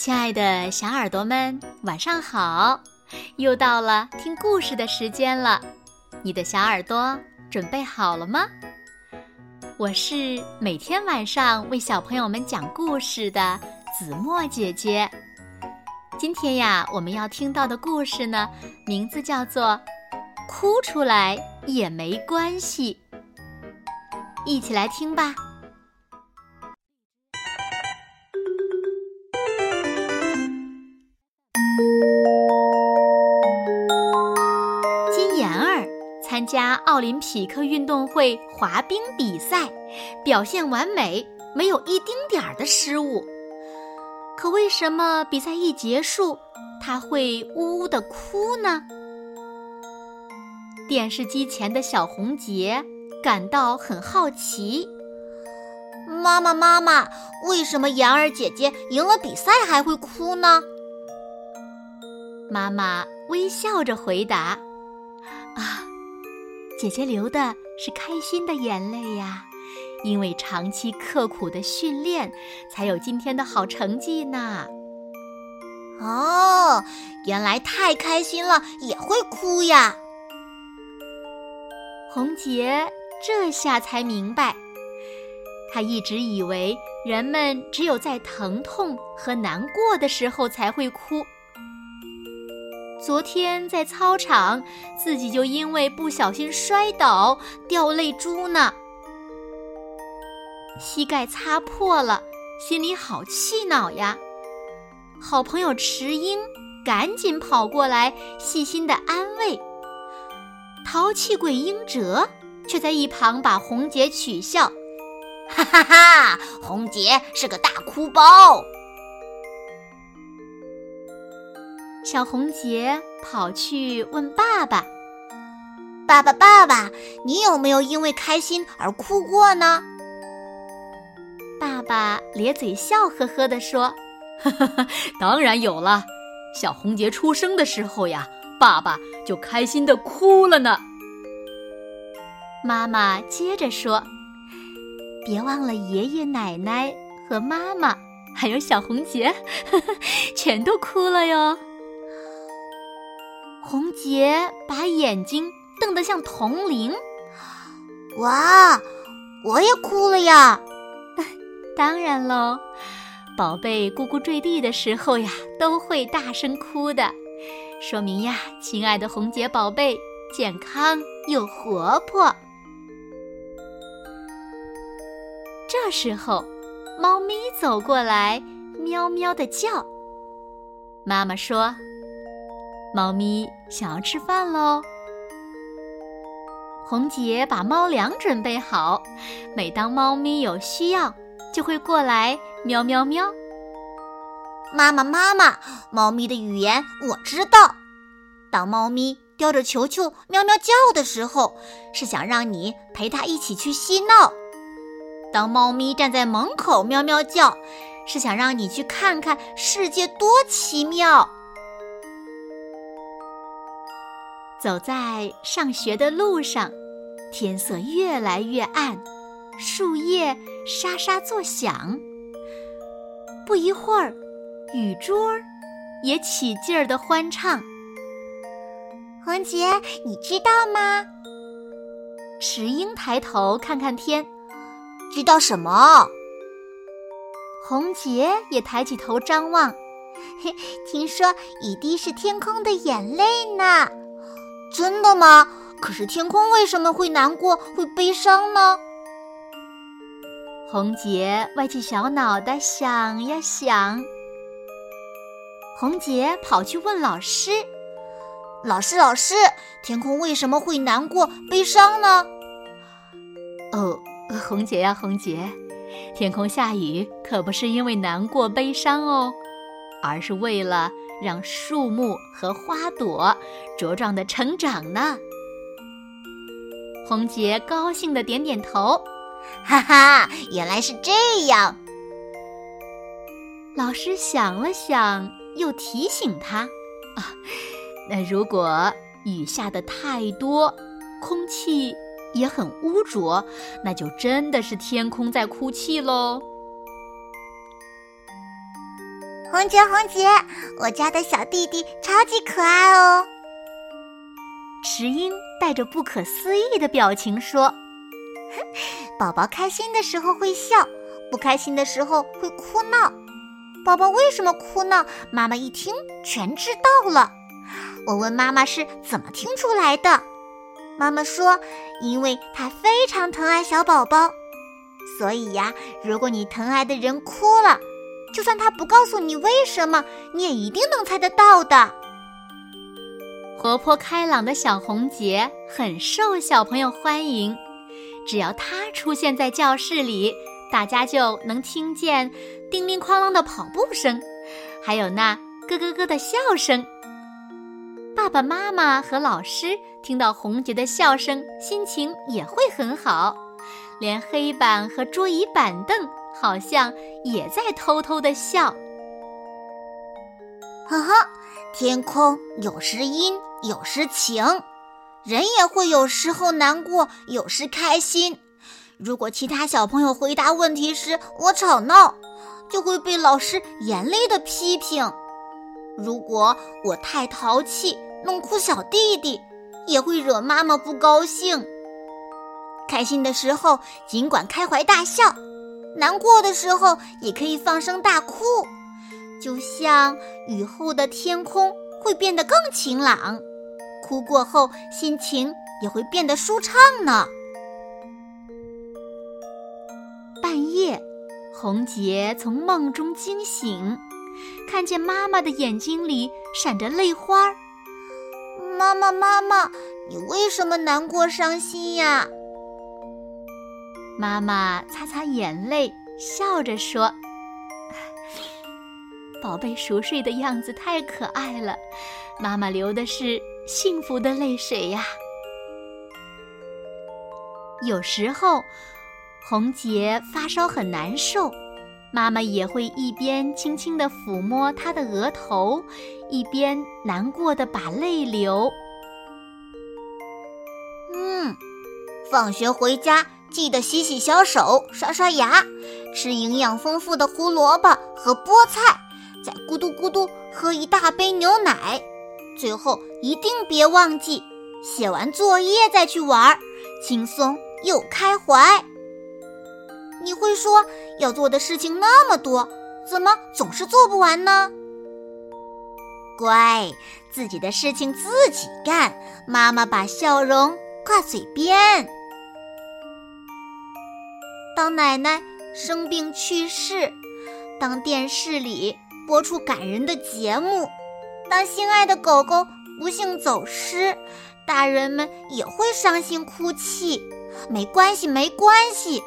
亲爱的小耳朵们，晚上好！又到了听故事的时间了，你的小耳朵准备好了吗？我是每天晚上为小朋友们讲故事的子墨姐姐。今天呀，我们要听到的故事呢，名字叫做《哭出来也没关系》，一起来听吧。奥林匹克运动会滑冰比赛，表现完美，没有一丁点儿的失误。可为什么比赛一结束，他会呜呜的哭呢？电视机前的小红杰感到很好奇。妈妈，妈妈，为什么妍儿姐姐赢了比赛还会哭呢？妈妈微笑着回答：“。”姐姐流的是开心的眼泪呀，因为长期刻苦的训练，才有今天的好成绩呢。哦，原来太开心了也会哭呀。红杰这下才明白，他一直以为人们只有在疼痛和难过的时候才会哭。昨天在操场，自己就因为不小心摔倒掉泪珠呢，膝盖擦破了，心里好气恼呀。好朋友池英赶紧跑过来，细心的安慰。淘气鬼英哲却在一旁把红姐取笑：“哈哈哈，红姐是个大哭包。”小红杰跑去问爸爸：“爸爸，爸爸，你有没有因为开心而哭过呢？”爸爸咧嘴笑呵呵地说：“当然有了。小红杰出生的时候呀，爸爸就开心的哭了呢。”妈妈接着说：“别忘了爷爷奶奶和妈妈，还有小红杰，全都哭了哟。”红杰把眼睛瞪得像铜铃，哇！我也哭了呀！当然喽，宝贝咕咕坠地的时候呀，都会大声哭的，说明呀，亲爱的红杰宝贝健康又活泼。这时候，猫咪走过来，喵喵的叫。妈妈说。猫咪想要吃饭喽。红姐把猫粮准备好，每当猫咪有需要，就会过来喵喵喵。妈妈妈妈，猫咪的语言我知道。当猫咪叼着球球喵喵叫的时候，是想让你陪它一起去嬉闹；当猫咪站在门口喵喵叫，是想让你去看看世界多奇妙。走在上学的路上，天色越来越暗，树叶沙沙作响。不一会儿，雨珠儿也起劲儿的欢唱。红杰，你知道吗？石英抬头看看天，知道什么？红杰也抬起头张望，嘿，听说雨滴是天空的眼泪呢。真的吗？可是天空为什么会难过、会悲伤呢？红杰歪起小脑袋想呀想。红杰跑去问老师：“老师，老师，天空为什么会难过、悲伤呢？”哦，红杰呀，红杰，天空下雨可不是因为难过、悲伤哦，而是为了……让树木和花朵茁壮的成长呢。红杰高兴的点点头，哈哈，原来是这样。老师想了想，又提醒他：啊，那如果雨下的太多，空气也很污浊，那就真的是天空在哭泣喽。红姐，红姐，我家的小弟弟超级可爱哦。石英带着不可思议的表情说：“ 宝宝开心的时候会笑，不开心的时候会哭闹。宝宝为什么哭闹？妈妈一听全知道了。我问妈妈是怎么听出来的，妈妈说，因为她非常疼爱小宝宝。”所以呀，如果你疼爱的人哭了，就算他不告诉你为什么，你也一定能猜得到的。活泼开朗的小红杰很受小朋友欢迎，只要他出现在教室里，大家就能听见叮铃哐啷的跑步声，还有那咯咯咯的笑声。爸爸妈妈和老师听到红杰的笑声，心情也会很好。连黑板和桌椅板凳好像也在偷偷的笑。呵呵，天空有时阴，有时晴，人也会有时候难过，有时开心。如果其他小朋友回答问题时我吵闹，就会被老师严厉的批评。如果我太淘气，弄哭小弟弟，也会惹妈妈不高兴。开心的时候尽管开怀大笑，难过的时候也可以放声大哭，就像雨后的天空会变得更晴朗，哭过后心情也会变得舒畅呢。半夜，红杰从梦中惊醒，看见妈妈的眼睛里闪着泪花。妈妈，妈妈，你为什么难过伤心呀？妈妈擦擦眼泪，笑着说：“ 宝贝熟睡的样子太可爱了，妈妈流的是幸福的泪水呀。”有时候，红杰发烧很难受，妈妈也会一边轻轻地抚摸他的额头，一边难过的把泪流。嗯，放学回家。记得洗洗小手，刷刷牙，吃营养丰富的胡萝卜和菠菜，再咕嘟咕嘟喝一大杯牛奶。最后一定别忘记写完作业再去玩，轻松又开怀。你会说要做的事情那么多，怎么总是做不完呢？乖，自己的事情自己干，妈妈把笑容挂嘴边。当奶奶生病去世，当电视里播出感人的节目，当心爱的狗狗不幸走失，大人们也会伤心哭泣。没关系，没关系，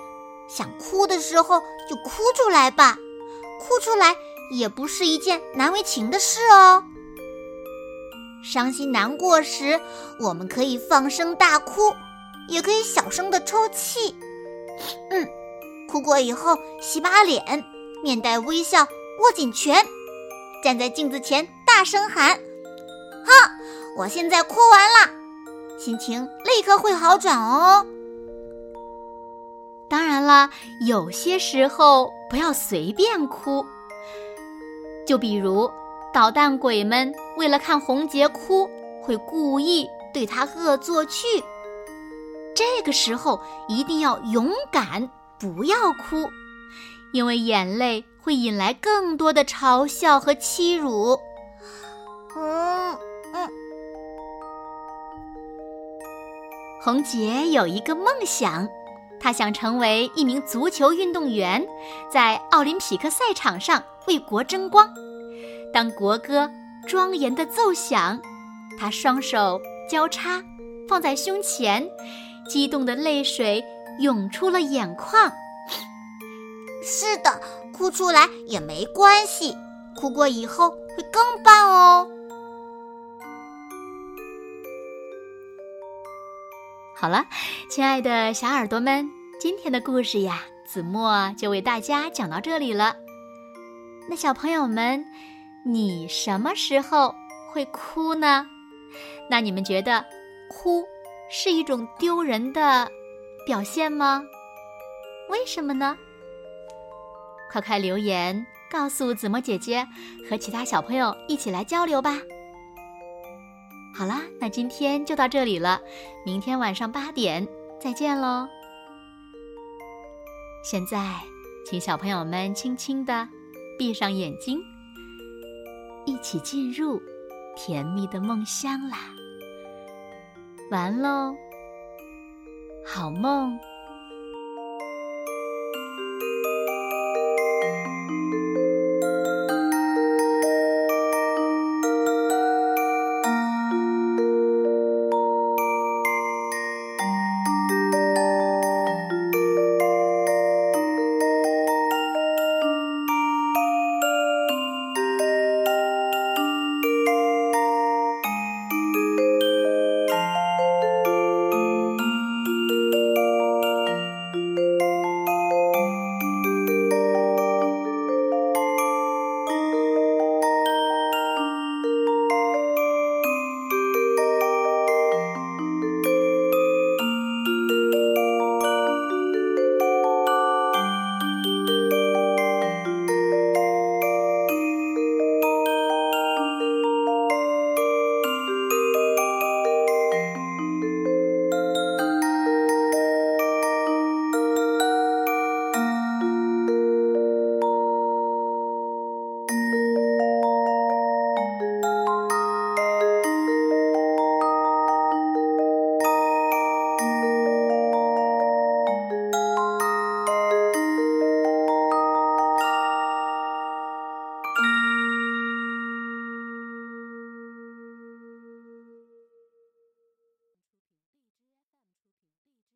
想哭的时候就哭出来吧，哭出来也不是一件难为情的事哦。伤心难过时，我们可以放声大哭，也可以小声的抽泣。嗯。哭过以后，洗把脸，面带微笑，握紧拳，站在镜子前大声喊：“哈，我现在哭完了，心情立刻会好转哦。”当然了，有些时候不要随便哭，就比如捣蛋鬼们为了看红杰哭，会故意对他恶作剧。这个时候一定要勇敢。不要哭，因为眼泪会引来更多的嘲笑和欺辱。嗯嗯。红杰有一个梦想，他想成为一名足球运动员，在奥林匹克赛场上为国争光。当国歌庄严的奏响，他双手交叉放在胸前，激动的泪水。涌出了眼眶。是的，哭出来也没关系，哭过以后会更棒哦。好了，亲爱的小耳朵们，今天的故事呀，子墨就为大家讲到这里了。那小朋友们，你什么时候会哭呢？那你们觉得哭是一种丢人的？表现吗？为什么呢？快快留言告诉子墨姐姐和其他小朋友一起来交流吧。好啦，那今天就到这里了，明天晚上八点再见喽。现在，请小朋友们轻轻的闭上眼睛，一起进入甜蜜的梦乡啦。完喽，好梦。